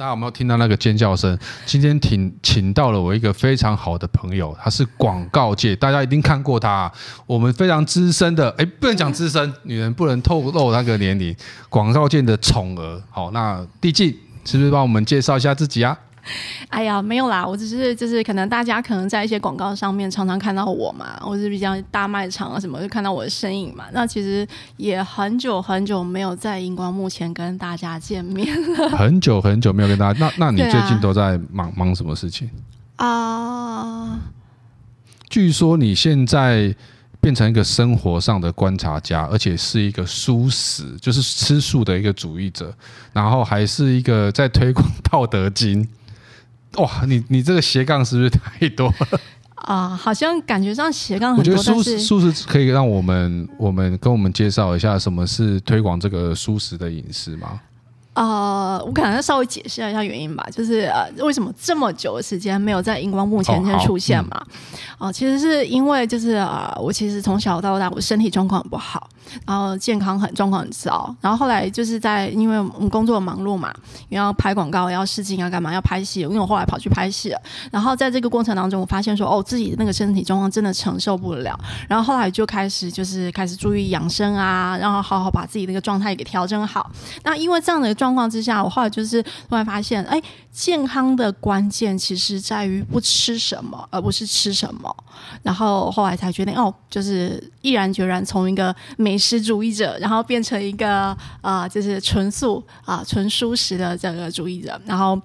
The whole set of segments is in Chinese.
大家有没有听到那个尖叫声？今天请请到了我一个非常好的朋友，他是广告界，大家一定看过他，我们非常资深的，哎，不能讲资深，女人不能透露那个年龄，广告界的宠儿。好，那帝静是不是帮我们介绍一下自己啊？哎呀，没有啦，我只是就是可能大家可能在一些广告上面常常看到我嘛，我是比较大卖场啊什么，就看到我的身影嘛。那其实也很久很久没有在荧光幕前跟大家见面了，很久很久没有跟大家。那那你最近都在忙、啊、忙什么事情啊？Uh... 据说你现在变成一个生活上的观察家，而且是一个素食，就是吃素的一个主义者，然后还是一个在推广道德经。哇，你你这个斜杠是不是太多了 啊？好像感觉上斜杠很多。我觉得素食素食可以让我们我们跟我们介绍一下什么是推广这个素食的饮食吗？呃，我可能要稍微解释一下原因吧，就是呃，为什么这么久的时间没有在荧光幕前先出现嘛？哦、嗯呃，其实是因为就是呃，我其实从小到大我身体状况很不好，然后健康很状况很糟，然后后来就是在因为我们工作忙碌嘛，要拍广告，要试镜，要干嘛，要拍戏，因为我后来跑去拍戏了，然后在这个过程当中，我发现说哦，自己的那个身体状况真的承受不了，然后后来就开始就是开始注意养生啊，然后好好把自己那个状态给调整好。那因为这样的。状况之下，我后来就是突然发现，哎，健康的关键其实在于不吃什么，而不是吃什么。然后后来才决定，哦，就是毅然决然从一个美食主义者，然后变成一个啊、呃，就是纯素啊、纯素食的这个主义者。然后，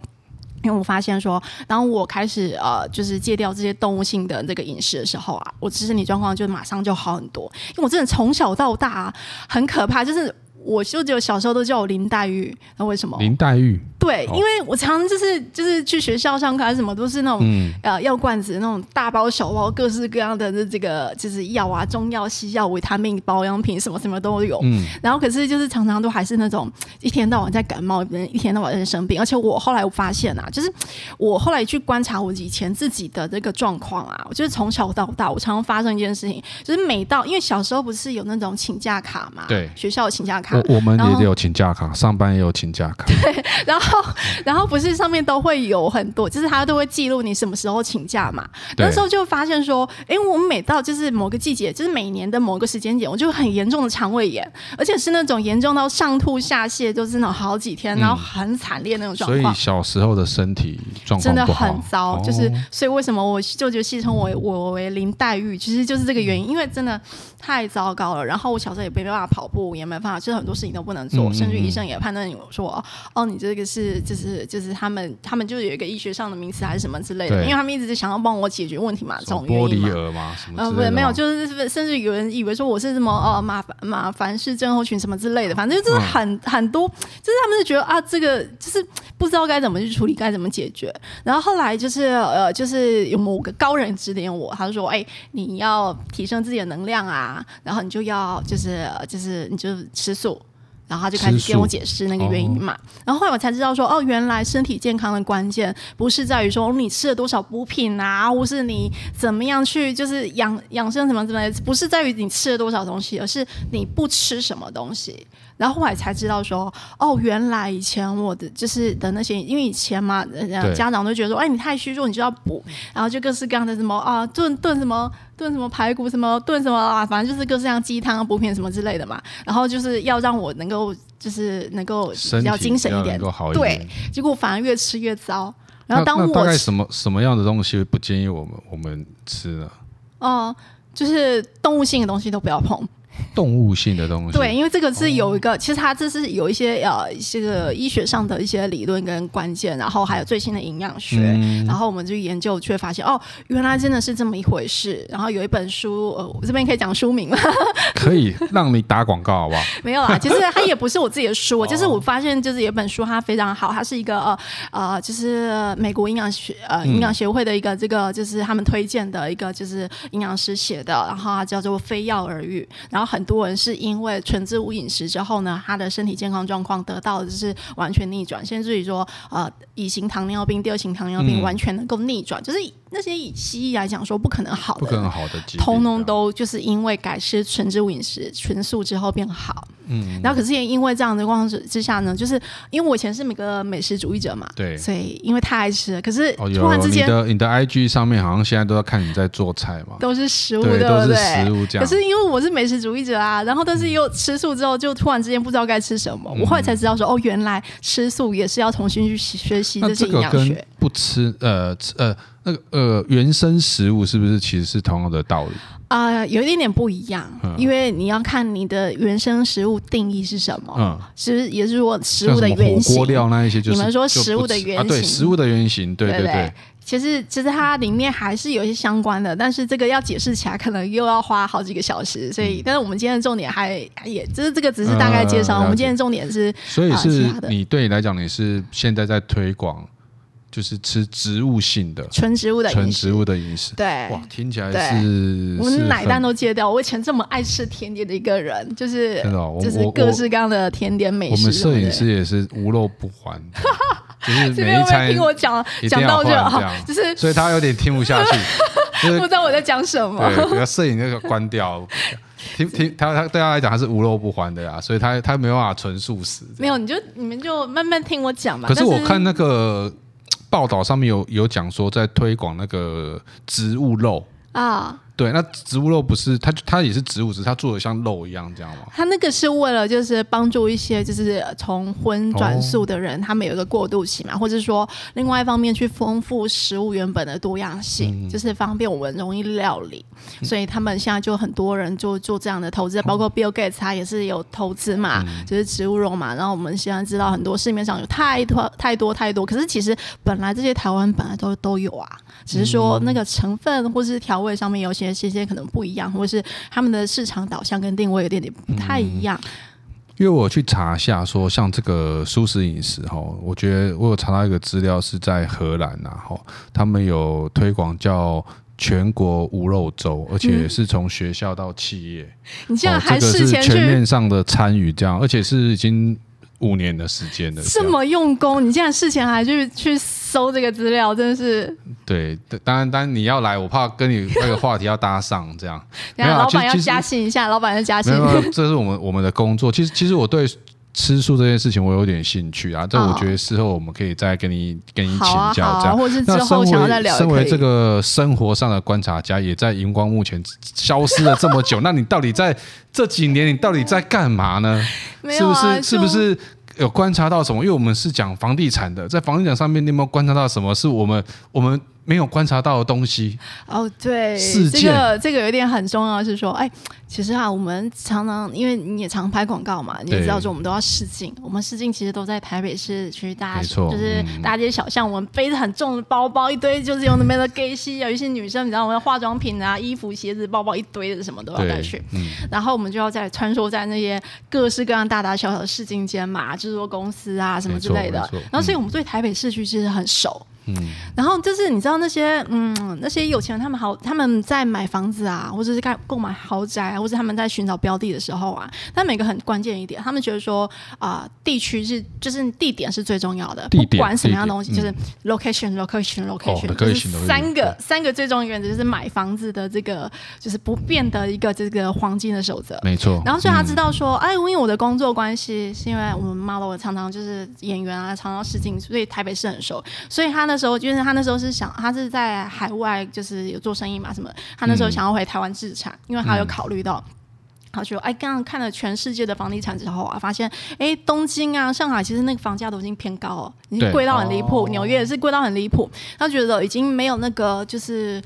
因为我发现说，当我开始呃，就是戒掉这些动物性的这个饮食的时候啊，我其实身体状况就马上就好很多。因为我真的从小到大、很可怕，就是。我就只有小时候都叫我林黛玉，那为什么？林黛玉。对，因为我常常就是就是去学校上课，还是什么都是那种、嗯、呃药罐子那种大包小包，各式各样的这个就是药啊，中药、西药、维他命、保养品，什么什么都有。嗯。然后可是就是常常都还是那种一天到晚在感冒，一天到晚在生病。而且我后来我发现啊，就是我后来去观察我以前自己的这个状况啊，我就是从小到大，我常常发生一件事情，就是每到因为小时候不是有那种请假卡嘛，对，学校有请假卡。我，我们也有请假卡，上班也有请假卡。对，然后然后不是上面都会有很多，就是他都会记录你什么时候请假嘛。那时候就发现说，哎，我们每到就是某个季节，就是每年的某个时间点，我就很严重的肠胃炎，而且是那种严重到上吐下泻，就是那种好几天，然后很惨烈那种状况。所以小时候的身体状况真的很糟，就是所以为什么我舅舅戏称我我为林黛玉，其实就是这个原因，因为真的太糟糕了。然后我小时候也没办法跑步，也没办法，就是很多事情都不能做，甚至医生也判断我说，哦，你这个是就是就是他们他们就有一个医学上的名词还是什么之类的，因为他们一直在想要帮我解决问题嘛，这种玻璃儿嘛，什么呃，不，没有，就是甚至有人以为说我是什么呃马马凡氏症候群什么之类的，反正就是很、嗯、很多，就是他们就觉得啊，这个就是不知道该怎么去处理，该怎么解决。然后后来就是呃，就是有某个高人指点我，他就说，哎、欸，你要提升自己的能量啊，然后你就要就是就是你就吃素。然后他就开始跟我解释那个原因嘛，哦、然后后来我才知道说，哦，原来身体健康的关键不是在于说你吃了多少补品啊，或是你怎么样去就是养养生什么之类的，不是在于你吃了多少东西，而是你不吃什么东西。然后后来才知道说，哦，原来以前我的就是的那些，因为以前嘛，家长都觉得说，哎，你太虚弱，你就要补，然后就各式各样的什么啊，炖炖什么炖什么排骨，什么炖什么啊，反正就是各式各样鸡汤补品什么之类的嘛。然后就是要让我能够就是能够比较精神一点，对，结果反而越吃越糟。然后当我大概什么什么样的东西不建议我们我们吃呢？哦、呃，就是动物性的东西都不要碰。动物性的东西，对，因为这个是有一个，哦、其实它这是有一些呃，这个医学上的一些理论跟关键，然后还有最新的营养学，嗯、然后我们就研究，却发现哦，原来真的是这么一回事。然后有一本书，呃，我这边可以讲书名吗？可以，让你打广告好不好？没有啊，其实它也不是我自己的书，就是我发现就是有一本书，它非常好，它是一个呃呃，就是美国营养学呃营养协会的一个这个就是他们推荐的一个就是营养师写的，然后它叫做《非药而愈》，然后。很多人是因为纯植物饮食之后呢，他的身体健康状况得到的是完全逆转，甚至于说，呃，乙型糖尿病、第二型糖尿病完全能够逆转，嗯，就是那些以西医来讲说不可能好的，不可能好的，通通都就是因为改吃纯植物饮食、纯素之后变好。嗯，然后可是也因为这样的状况之下呢，就是因为我以前是每个美食主义者嘛，对，所以因为太爱吃了，可是突然之间，哦、你的你的 IG 上面好像现在都要看你在做菜嘛，都是食物，对不，对食物这样。可是因为我是美食主义者啊，然后但是又吃素之后，就突然之间不知道该吃什么。嗯、我后来才知道说，哦，原来吃素也是要重新去学习这些营养学。不吃呃呃那个呃原生食物是不是其实是同样的道理？啊、呃，有一点点不一样，嗯、因为你要看你的原生食物定义是什么。嗯，其实也是说食物的原型。锅料那一些，就是，你们说食物的原型，啊、对，食物的原型，对对对。其实其实它里面还是有一些相关的，但是这个要解释起来可能又要花好几个小时，所以，嗯、但是我们今天的重点还也就是这个只是大概介绍，呃、我们今天的重点是，所以是你对你来讲，你是现在在推广。就是吃植物性的纯植物的纯植物的饮食，对，哇，听起来是我们奶蛋都戒掉。我以前这么爱吃甜点的一个人，就是真的，哦，就是各式各样的甜点美食。我们摄影师也是无肉不欢，就是每一餐听我讲讲到就 就是，所以他有点听不下去，就是不知道我在讲什么。对，给他摄影那个关掉。听听他他对他来讲他是无肉不欢的呀，所以他他没办法纯素食。没有，你就你们就慢慢听我讲吧。可是我看那个。报道上面有有讲说，在推广那个植物肉啊。对，那植物肉不是它，它也是植物，只是它做的像肉一样，这样吗？它那个是为了就是帮助一些就是从荤转素的人，哦、他们有一个过渡期嘛，或者说另外一方面去丰富食物原本的多样性，嗯、就是方便我们容易料理。嗯、所以他们现在就很多人就做这样的投资，包括 Bill Gates 他也是有投资嘛，嗯、就是植物肉嘛。然后我们现在知道很多市面上有太多太多太多，可是其实本来这些台湾本来都都有啊，只是说那个成分或是调味上面有些。这些可能不一样，或者是他们的市场导向跟定位有点点不太一样。嗯、因为我去查一下，说像这个素食饮食哈，我觉得我有查到一个资料是在荷兰呐，哈，他们有推广叫全国无肉周，而且是从学校到企业，你这样还是全面上的参与，这样，而且是已经。五年的时间了，这么用功，你竟然事前还去去搜这个资料，真的是。对，当然，当然你要来，我怕跟你那个话题要搭上，这样。然后老板要加薪一下，老板要加薪。没有，这是我们我们的工作。其实，其实我对。吃素这件事情我有点兴趣啊，这我觉得事后我们可以再跟你跟你请教这样。或是之后想要再聊。身为这个生活上的观察家，也在荧光幕前消失了这么久，那你到底在这几年你到底在干嘛呢？是不是是不是有观察到什么？因为我们是讲房地产的，在房地产上面你有没有观察到什么？是我们我们。没有观察到的东西。哦，对。这个这个有点很重要，是说，哎，其实啊，我们常常因为你也常拍广告嘛，你也知道说我们都要试镜，我们试镜其实都在台北市区大家，就是大街小巷，我们背着很重的包包，一堆就是用那边的 gay 西，有一些女生，你知道我们的化妆品啊、衣服、鞋子、包包一堆的，什么都要带去，然后我们就要在穿梭在那些各式各样大大小小的试镜间嘛，制作公司啊什么之类的，然后所以我们对台北市区其实很熟。嗯，然后就是你知道那些嗯那些有钱人他们好他们在买房子啊，或者是盖购买豪宅啊，或者他们在寻找标的的时候啊，他每个很关键一点，他们觉得说啊、呃、地区是就是地点是最重要的，不管什么样的东西，就是 location location location，就是三个三个最重要的原则就是买房子的这个就是不变的一个这个黄金的守则，没错。然后所以他知道说，哎，因为我的工作关系，是因为我们 model 常常就是演员啊，常常试镜，所以台北市很熟，所以他呢。那时候就是他那时候是想，他是在海外，就是有做生意嘛什么。他那时候想要回台湾置产，嗯、因为他有考虑到，他说：“哎，刚刚看了全世界的房地产之后啊，发现哎，东京啊、上海其实那个房价都已经偏高了，已经贵到很离谱。纽约也是贵到很离谱。他觉得已经没有那个就是。”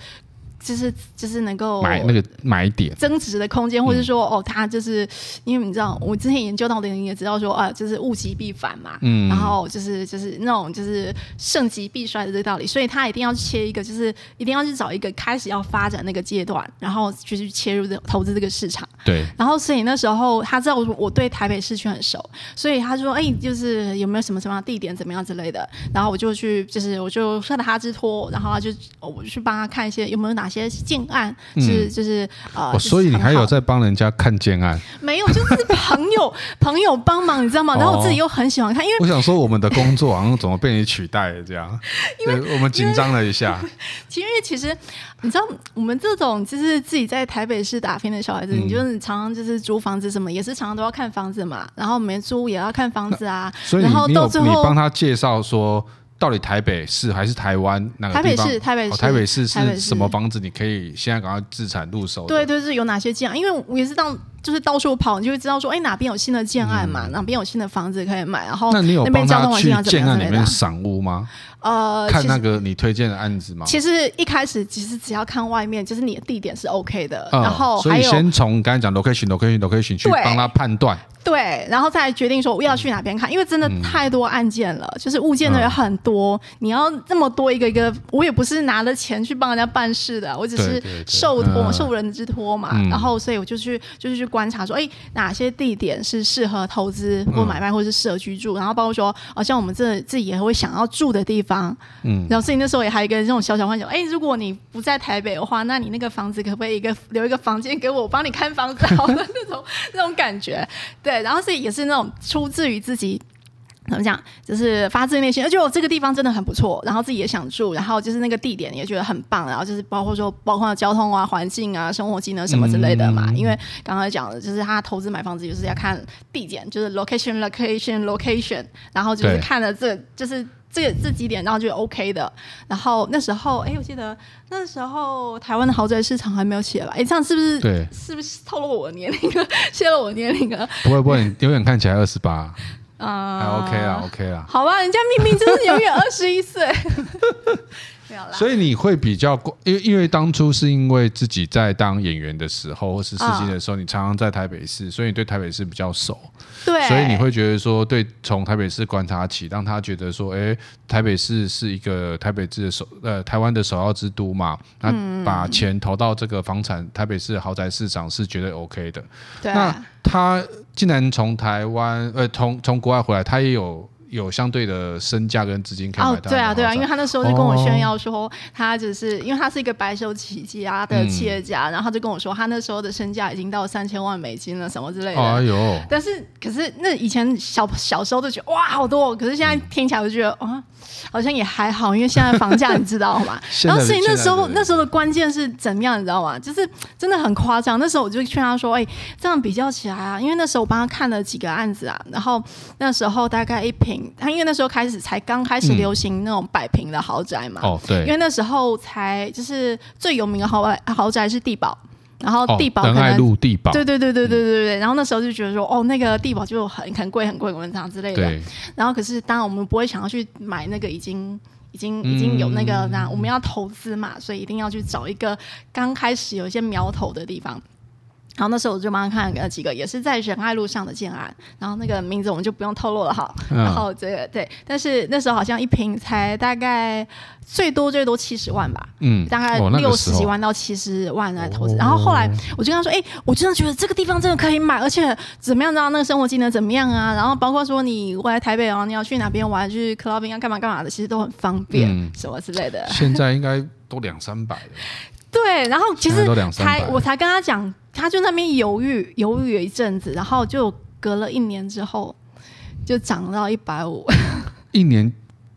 就是就是能够买那个买点。增值的空间，或者说哦，它就是因为你知道，我之前研究到的人也知道说啊，就是物极必反嘛，嗯，然后就是就是那种就是盛极必衰的这个道理，所以他一定要切一个，就是一定要去找一个开始要发展那个阶段，然后去去切入这投资这个市场，对，然后所以那时候他知道我我对台北市区很熟，所以他说哎，就是有没有什么什么地点怎么样之类的，然后我就去就是我就顺着他之托，然后他就我就去帮他看一些有没有哪。些建案是、嗯、就是呃、哦，所以你还有在帮人家看建案？没有，就是朋友 朋友帮忙，你知道吗？然后我自己又很喜欢看，因为我想说我们的工作好像怎么被你取代了这样，因为我们紧张了一下。其实其实你知道，我们这种就是自己在台北市打拼的小孩子，嗯、你就是常常就是租房子什么，也是常常都要看房子嘛。然后没租也要看房子啊。所以然后到最后你帮他介绍说。到底台北市还是台湾哪个地方？台北市，台北市，哦、台北市是什么房子？你可以现在赶快自产入手。对对，是有哪些建案？因为我也是当就是到处跑，你就会知道说，哎，哪边有新的建案嘛？嗯、哪边有新的房子可以买？然后那边交通环境怎么样？建案里面赏屋吗？呃，看那个你推荐的案子吗？其实一开始其实只要看外面，就是你的地点是 OK 的，嗯、然后所以先从刚才讲 location location location 去帮他判断，对，然后再决定说我要去哪边看，因为真的太多案件了，嗯、就是物件的有很多，嗯、你要这么多一个一个，我也不是拿了钱去帮人家办事的，我只是受托受人之托嘛，嗯、然后所以我就去就是去观察说，哎，哪些地点是适合投资或买卖，或是适合居住，然后包括说，好像我们这自己也会想要住的地方。嗯，然后所以那时候也还有一个这种小小幻想，哎，如果你不在台北的话，那你那个房子可不可以一个留一个房间给我，我帮你看房子，好的那种那种感觉，对，然后所以也是那种出自于自己怎么讲，就是发自内心，而且我这个地方真的很不错，然后自己也想住，然后就是那个地点也觉得很棒，然后就是包括说包括交通啊、环境啊、生活技能什么之类的嘛，嗯、因为刚刚讲的就是他投资买房子就是要看地点，就是 location location location，然后就是看了这就是。这这几点，然后就 OK 的。然后那时候，哎，我记得那时候台湾的豪宅市场还没有起来吧？哎，这样是不是？对，是不是透露我的年龄了？泄露我年龄了？不会不会，永远看起来二十八。啊，还 OK 啦，OK 啦。好吧，人家明明就是永远二十一岁。所以你会比较，因为因为当初是因为自己在当演员的时候，或是试镜的时候，你常常在台北市，所以你对台北市比较熟。对，所以你会觉得说，对，从台北市观察起，让他觉得说，哎，台北市是一个台北市的首呃台湾的首要之都嘛，那把钱投到这个房产台北市豪宅市场是绝对 OK 的。对，那他既然从台湾呃从从国外回来，他也有。有相对的身价跟资金可以买到。哦，对啊，对啊，因为他那时候就跟我炫耀说，他只是因为他是一个白手起家的企业家，然后他就跟我说，他那时候的身价已经到三千万美金了，什么之类的。哎呦！但是可是那以前小小时候都觉得哇好多，可是现在听起来我就觉得啊。好像也还好，因为现在房价你知道吗？然后所以那时候那时候的关键是怎么样，你知道吗？就是真的很夸张。那时候我就劝他说：“哎，这样比较起来啊，因为那时候我帮他看了几个案子啊，然后那时候大概一坪，他因为那时候开始才刚开始流行那种百平的豪宅嘛。哦，对。因为那时候才就是最有名的豪宅豪宅是地堡。”然后地堡可能，路地堡对对对对对对对，然后那时候就觉得说，哦，那个地堡就很很贵很贵，文章之类的。然后可是当然我们不会想要去买那个已经已经已经有那个那、嗯、我们要投资嘛，所以一定要去找一个刚开始有一些苗头的地方。然后那时候我就帮他看了几个，也是在仁爱路上的建案，然后那个名字我们就不用透露了哈。嗯、然后这个对，但是那时候好像一瓶才大概最多最多七十万吧，嗯，大概六十几万到七十万来投资。哦、然后后来我就跟他说，哎，我真的觉得这个地方真的可以买，而且怎么样知道那个生活技能怎么样啊？然后包括说你回来台北哦，你要去哪边玩，去 clubbing 啊，干嘛干嘛的，其实都很方便，嗯、什么之类的。现在应该都两三百了。对，然后其实才我才跟他讲。他就那边犹豫犹豫了一阵子，然后就隔了一年之后，就涨到一百五。一年。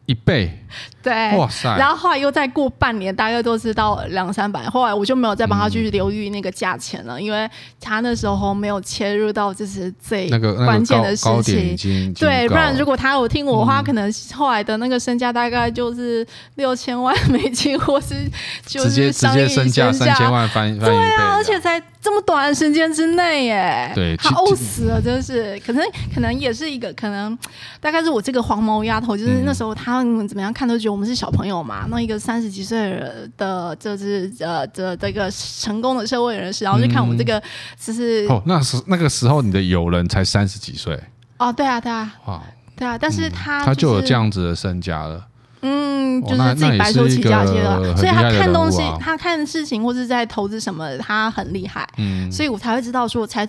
一倍，对，哇塞！然后后来又再过半年，大概都是到两三百。后来我就没有再帮他去留意那个价钱了，嗯、因为他那时候没有切入到就是最关键的事情。对，不然如果他有听我的话，嗯、可能后来的那个身价大概就是六千万美金，或是就是直接身价三千万翻翻一倍。对啊，而且才这么短的时间之内，耶，对，他呕死了，真是。可能可能也是一个可能，大概是我这个黄毛丫头，就是那时候他。嗯，怎么样看都觉得我们是小朋友嘛。那一个三十几岁的，就是呃，这这个成功的社会人士，然后就看我们这个，就是哦，那时那个时候你的友人才三十几岁哦，对啊，对啊，哇，对啊，但是他他就有这样子的身家了。嗯，就是自己白手起家去了，所以他看东西，他看事情或是在投资什么，他很厉害。嗯，所以我才会知道说，才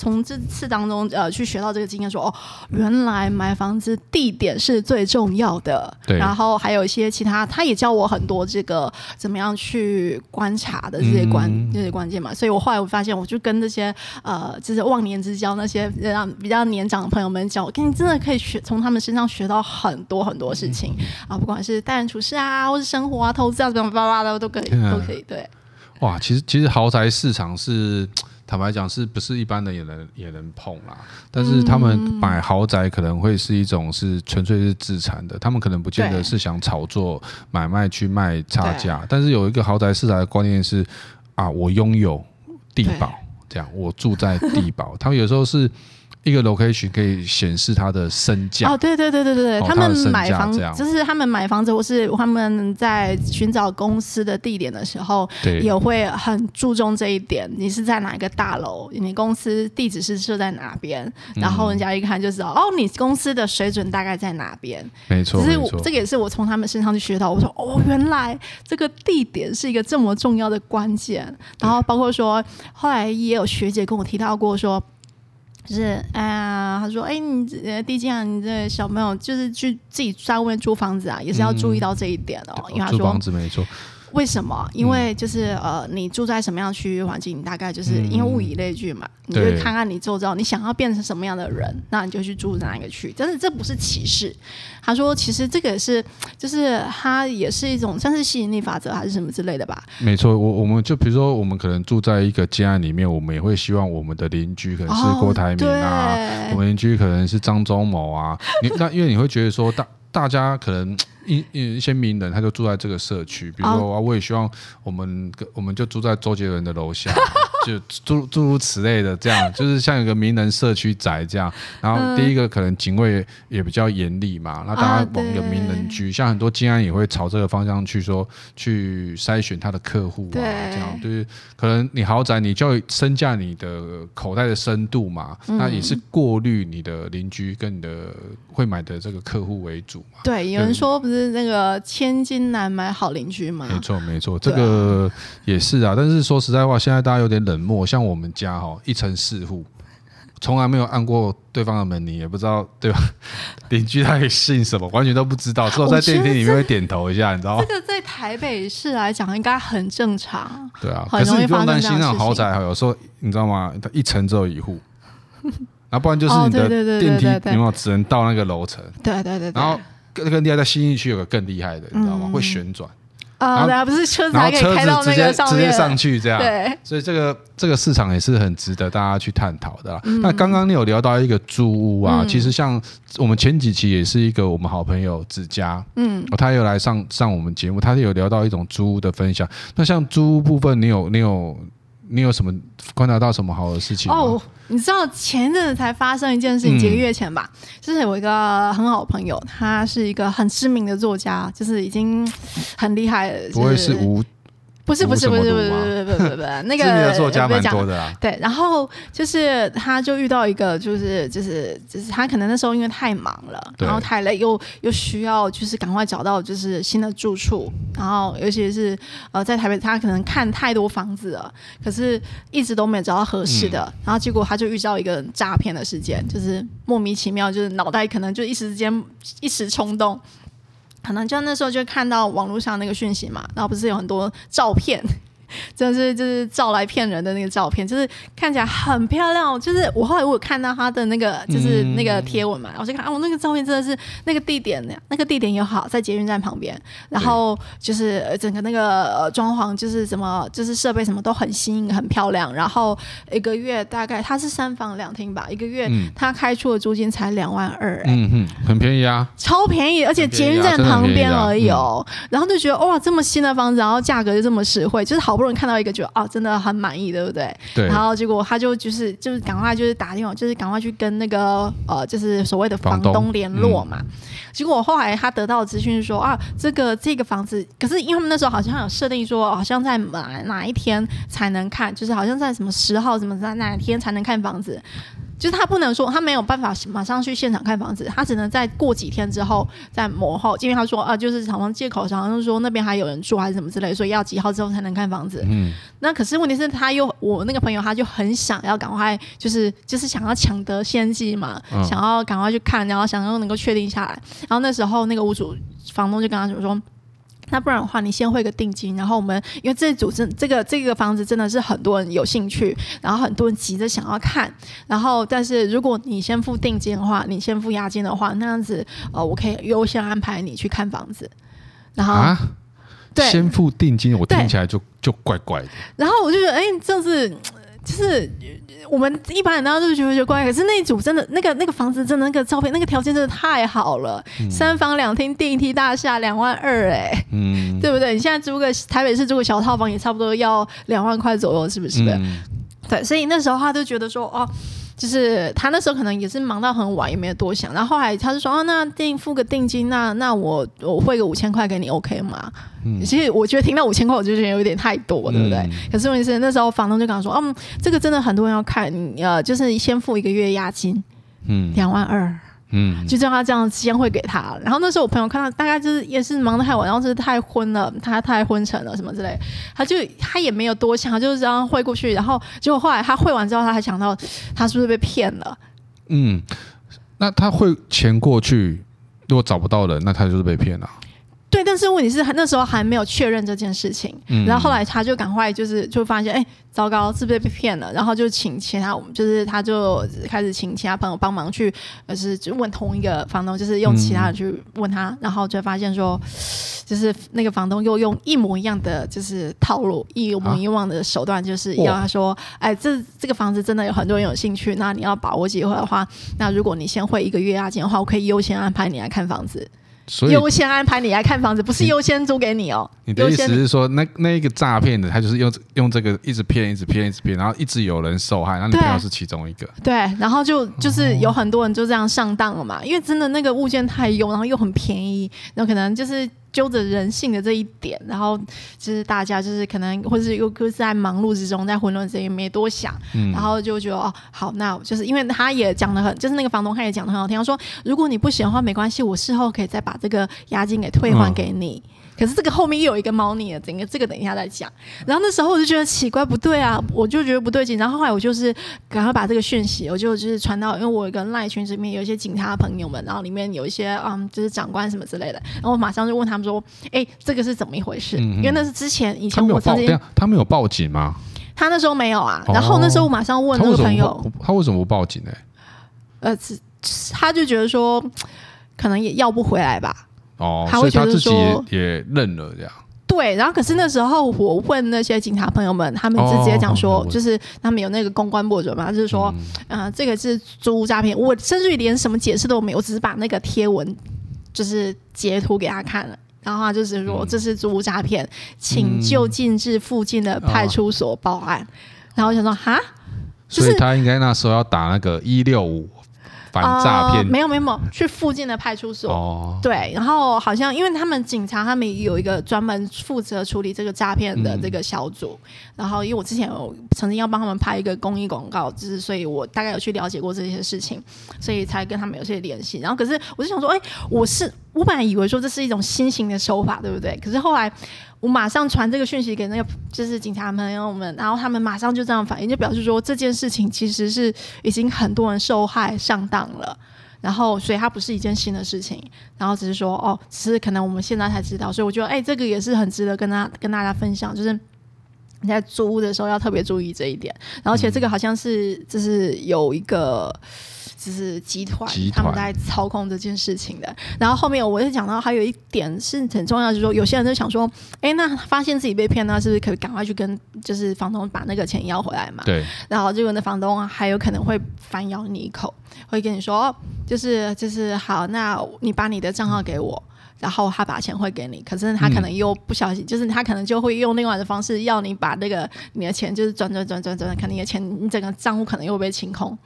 从这次当中呃去学到这个经验，说哦，原来买房子地点是最重要的。对。然后还有一些其他，他也教我很多这个怎么样去观察的这些关、嗯、这些关键嘛。所以我后来我发现，我就跟这些呃就是忘年之交那些让比较年长的朋友们讲，我跟你真的可以学从他们身上学到很多很多事情、嗯、啊，不管是待人处事啊，或是生活啊、投资啊，怎么巴拉的都可以、嗯、都可以。对。哇，其实其实豪宅市场是。坦白讲，是不是一般的也能也能碰啦？但是他们买豪宅可能会是一种是纯粹是自产的，他们可能不见得是想炒作买卖去卖差价。但是有一个豪宅市场的观念是啊，我拥有地堡，这样我住在地堡。他们有时候是。一个 location 可以显示它的身价哦，对对对对对对，他们买房就是他们买房子，或是他们在寻找公司的地点的时候，对，也会很注重这一点。你是在哪一个大楼？你公司地址是设在哪边？然后人家一看就知道，哦，你公司的水准大概在哪边？没错，只是我这个也是我从他们身上去学到。我说，哦，原来这个地点是一个这么重要的关键。然后包括说，后来也有学姐跟我提到过说。就是哎呀，他说哎，你呃，毕竟啊，你这小朋友就是去自己在外面租房子啊，也是要注意到这一点哦。嗯、因为他说，租房子没错。为什么？因为就是呃，你住在什么样的区域环境，你大概就是因为物以类聚嘛，嗯、你就看看你周遭，你想要变成什么样的人，那你就去住哪一个区。但是这不是歧视。他说，其实这个也是，就是它也是一种算是吸引力法则还是什么之类的吧？没错，我我们就比如说，我们可能住在一个家里面，我们也会希望我们的邻居可能是郭台铭啊，哦、我们邻居可能是张忠谋啊。你那因为你会觉得说大。大家可能一一些名人，他就住在这个社区，比如说，我也希望我们我们就住在周杰伦的楼下。就诸诸如此类的，这样就是像一个名人社区宅这样。然后第一个可能警卫也比较严厉嘛，那大家往一个名人居，像很多金安也会朝这个方向去说，去筛选他的客户啊，这样就是可能你豪宅，你就身价你的口袋的深度嘛，那也是过滤你的邻居跟你的会买的这个客户为主嘛。对，有人说不是那个千金难买好邻居吗？没错，没错，这个也是啊。但是说实在话，现在大家有点冷漠，像我们家哈，一层四户，从来没有按过对方的门，铃也不知道对吧？邻居他姓什么，完全都不知道，只有在电梯里面会点头一下，你知道吗？这个在台北市来讲应该很正常。对啊，可是你不用担心那种豪宅哈，有时候你知道吗？它一层只有一户，那不然就是你的电梯有没有只能到那个楼层？对对对，然后更更厉害，在新义区有个更厉害的，你知道吗？会旋转。啊，对啊，不是车子还可以开到那个上面，直接上去这样。对，所以这个这个市场也是很值得大家去探讨的。那刚刚你有聊到一个租屋啊，其实像我们前几期也是一个我们好朋友子佳，嗯，他有来上上我们节目，他有聊到一种租屋的分享。那像租屋部分，你有你有你有什么观察到什么好的事情哦？你知道前一阵子才发生一件事情，几个月前吧，嗯、就是有一个很好的朋友，他是一个很知名的作家，就是已经很厉害了。不会是吴？不是不是不是不是不是不是不是那个知名的作家蛮多的啊。对，然后就是他就遇到一个就是就是就是他可能那时候因为太忙了，然后太累，又又需要就是赶快找到就是新的住处，然后尤其是呃在台北，他可能看太多房子了，可是一直都没有找到合适的，然后结果他就遇到一个诈骗的事件，就是莫名其妙，就是脑袋可能就一时之间一时冲动。可能就那时候就看到网络上那个讯息嘛，然后不是有很多照片。真的是就是照来骗人的那个照片，就是看起来很漂亮。就是我后来我有看到他的那个就是那个贴文嘛，我就看啊，我那个照片真的是那个地点，那个地点也好，在捷运站旁边，然后就是整个那个装潢就是什么就是设备什么都很新很漂亮。然后一个月大概他是三房两厅吧，一个月他开出的租金才两万二，欸，嗯嗯，很便宜啊，超便宜，而且捷运站旁边而已哦。然后就觉得哇，这么新的房子，然后价格又这么实惠，就是好。不容易看到一个，就哦，真的很满意，对不对？对。然后结果他就就是就是赶快就是打电话，就是赶快去跟那个呃，就是所谓的房东联络嘛。嗯、结果后来他得到的资讯是说啊，这个这个房子，可是因为他们那时候好像有设定说，好像在哪哪一天才能看，就是好像在什么十号什么在哪一天才能看房子。就是他不能说他没有办法马上去现场看房子，他只能在过几天之后在磨后，因为他说啊，就是厂房借口上好像说那边还有人住还是什么之类，所以要几号之后才能看房子。嗯，那可是问题是他又我那个朋友他就很想要赶快，就是就是想要抢得先机嘛，嗯、想要赶快去看，然后想要能够确定下来。然后那时候那个屋主房东就跟他说说。那不然的话，你先汇个定金，然后我们因为这组真这个这个房子真的是很多人有兴趣，然后很多人急着想要看，然后但是如果你先付定金的话，你先付押金的话，那样子呃，我可以优先安排你去看房子。然后啊，对，先付定金，我听起来就就怪怪的。然后我就觉得，哎，这是就是。我们一般人大家都觉得觉得怪，可是那一组真的那个那个房子真的那个照片那个条件真的太好了，嗯、三房两厅电梯大厦两万二哎，嗯，对不对？你现在租个台北市租个小套房也差不多要两万块左右，是不是？嗯、对，所以那时候他就觉得说哦。就是他那时候可能也是忙到很晚，也没有多想。然后后来他就说：“哦，那定付个定金，那那我我汇个五千块给你，OK 吗？”嗯，其实我觉得听到五千块，我就觉得有点太多，对不对？嗯、可是问题是那时候房东就跟他说：“嗯，这个真的很多人要看，你呃，就是先付一个月押金，嗯，两万二。”嗯，就叫他这样先汇给他，然后那时候我朋友看到大概就是也是忙得太晚，然后就是太昏了，他太昏沉了什么之类，他就他也没有多想，他就是这样汇过去，然后结果后来他汇完之后，他还想到他是不是被骗了？嗯，那他汇钱过去，如果找不到人，那他就是被骗了。对，但是问题是那时候还没有确认这件事情，嗯、然后后来他就赶快就是就发现，哎，糟糕，是不是被骗了？然后就请其他，就是他就开始请其他朋友帮忙去，就是就问同一个房东，就是用其他人去问他，嗯、然后就发现说，就是那个房东又用一模一样的就是套路，一模一样的手段，就是要他说，哎，这这个房子真的有很多人有兴趣，那你要把握机会的话，那如果你先汇一个月押金的话，我可以优先安排你来看房子。所以优先安排你来看房子，不是优先租给你哦。你的意思是说，那那一个诈骗的，他就是用用这个一直骗，一直骗，一直骗，然后一直有人受害，那你朋友是其中一个。对，然后就就是有很多人就这样上当了嘛，因为真的那个物件太优，然后又很便宜，然后可能就是。揪着人性的这一点，然后就是大家就是可能或者是又是在忙碌之中，在混乱之中也没多想，嗯、然后就觉得哦，好，那就是因为他也讲的很，就是那个房东他也讲的很好听，他说如果你不行的话没关系，我事后可以再把这个押金给退还给你。嗯可是这个后面又有一个猫腻了，整个这个等一下再讲。然后那时候我就觉得奇怪，不对啊，我就觉得不对劲。然后后来我就是赶快把这个讯息，我就就是传到，因为我有一个赖群里面有一些警察朋友们，然后里面有一些嗯，就是长官什么之类的。然后我马上就问他们说：“哎，这个是怎么一回事？”嗯、因为那是之前以前我曾经他没有报警吗？他那时候没有啊。然后那时候我马上问那个朋友，他为，他为什么不报警呢？呃，他就觉得说可能也要不回来吧。哦，他会觉得说也，也认了这样。对，然后可是那时候我问那些警察朋友们，他们直接讲说，就是他们有那个公关部准嘛，就是说，呃，这个是租屋诈骗。我甚至于连什么解释都没有，我只是把那个贴文就是截图给他看了，然后他就是说这是租屋诈骗，请就近至附近的派出所报案。然后我想说，哈，所以他应该那时候要打那个一六五。反诈骗、呃、没有没有去附近的派出所。哦、对，然后好像因为他们警察他们有一个专门负责处理这个诈骗的这个小组，嗯、然后因为我之前有曾经要帮他们拍一个公益广告，就是所以我大概有去了解过这些事情，所以才跟他们有些联系。然后可是我就想说，哎，我是我本来以为说这是一种新型的手法，对不对？可是后来。我马上传这个讯息给那个就是警察朋友们，然后他们马上就这样反应，就表示说这件事情其实是已经很多人受害上当了，然后所以它不是一件新的事情，然后只是说哦，只是可能我们现在才知道，所以我觉得哎，这个也是很值得跟大跟大家分享，就是你在租屋的时候要特别注意这一点，然后且这个好像是就是有一个。就是集团，他们在操控这件事情的。然后后面我就讲到还有一点是很重要，就是说有些人就想说，哎，那发现自己被骗，那是不是可以赶快去跟就是房东把那个钱要回来嘛？对。然后结果那房东还有可能会反咬你一口，会跟你说，就是就是好，那你把你的账号给我，然后他把钱汇给你。可是他可能又不小心，嗯、就是他可能就会用另外的方式要你把那个你的钱就是转转转转转，可能你的钱你整个账户可能又被清空。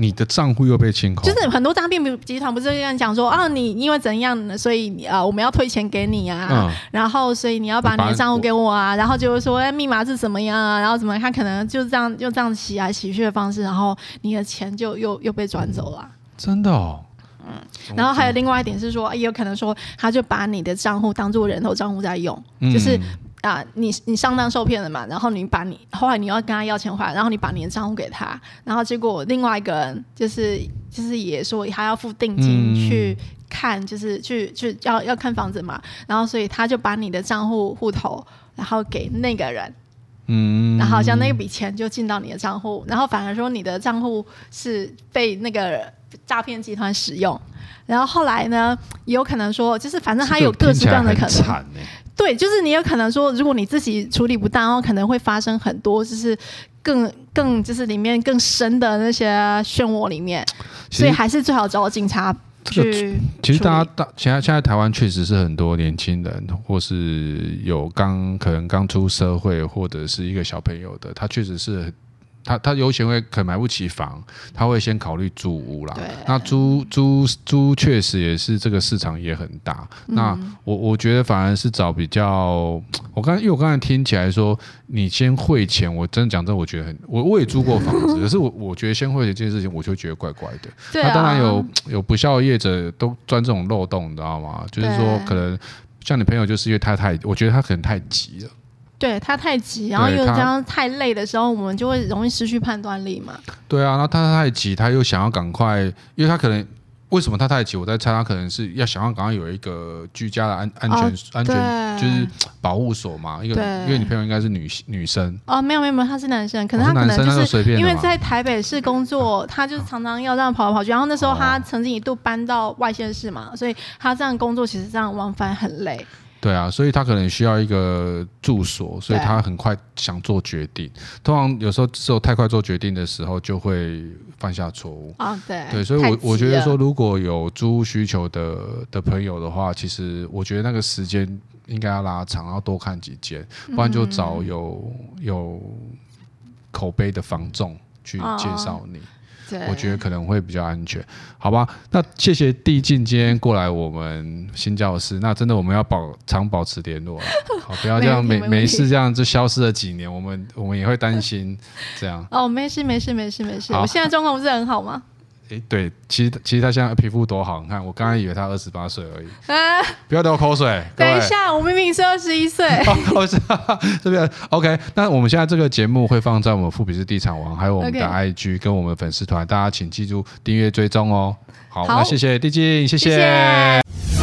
你的账户又被清空，就是很多诈骗集团不是这样讲说啊，你因为怎样，所以啊，我们要退钱给你啊，嗯、然后所以你要把你的账户给我啊，然后就是说哎，密码是怎么样啊，然后怎么他可能就这样用这样洗来洗去的方式，然后你的钱就又又被转走了。真的哦，嗯，然后还有另外一点是说，也有可能说他就把你的账户当做人头账户在用，嗯、就是。啊，你你上当受骗了嘛？然后你把你后来你要跟他要钱回来，然后你把你的账户给他，然后结果另外一个人就是就是也说他要付定金去看，嗯、就是去去要要看房子嘛，然后所以他就把你的账户户头然后给那个人，嗯，然后好像那笔钱就进到你的账户，然后反而说你的账户是被那个诈骗集团使用，然后后来呢，也有可能说就是反正他有各式各样的可能。对，就是你有可能说，如果你自己处理不当，可能会发生很多，就是更更就是里面更深的那些漩涡里面，所以还是最好找警察去。其实大家大现在现在台湾确实是很多年轻人，或是有刚可能刚出社会或者是一个小朋友的，他确实是。他他优先会可能买不起房，他会先考虑租屋啦。对那租租租确实也是这个市场也很大。嗯、那我我觉得反而是找比较，我刚因为我刚才听起来说你先汇钱，我真的讲真，我觉得很我我也租过房子，可是我我觉得先汇钱这件事情，我就觉得怪怪的。对啊、那当然有有不孝业者都钻这种漏洞，你知道吗？就是说可能像你朋友，就是因为他太，我觉得他可能太急了。对他太急，然后又这样太累的时候，我们就会容易失去判断力嘛。对啊，那他太急，他又想要赶快，因为他可能为什么他太急？我在猜，他可能是要想要赶快有一个居家的安安全、哦、安全，就是保护所嘛。一个，因为你朋友应该是女女生。哦，没有没有没有，他是男生，可能他可能就是因为在台北市工作，他就常常要这样跑来跑去。然后那时候他曾经一度搬到外县市嘛，所以他这样工作其实这样往返很累。对啊，所以他可能需要一个住所，所以他很快想做决定。通常有时候只有太快做决定的时候，就会犯下错误。啊、哦，对，对，所以我，我我觉得说，如果有租屋需求的的朋友的话，其实我觉得那个时间应该要拉长，然后多看几间，不然就找有、嗯、有口碑的房仲去介绍你。我觉得可能会比较安全，好吧？那谢谢递进今天过来我们新教室，那真的我们要保常保持联络，好，不要这样没没事这样就消失了几年，我们我们也会担心这样。哦，没事没事没事没事，我现在状况不是很好吗？哎，对，其实其实他现在皮肤多好，你看我刚刚以为他二十八岁而已。啊！不要流口水。等一下，我明明是二十一岁。这边 OK。那我们现在这个节目会放在我们富比士地产王，还有我们的 IG 跟我们粉丝团，大家请记住订阅追踪哦。好，好那谢谢地静，谢谢。谢谢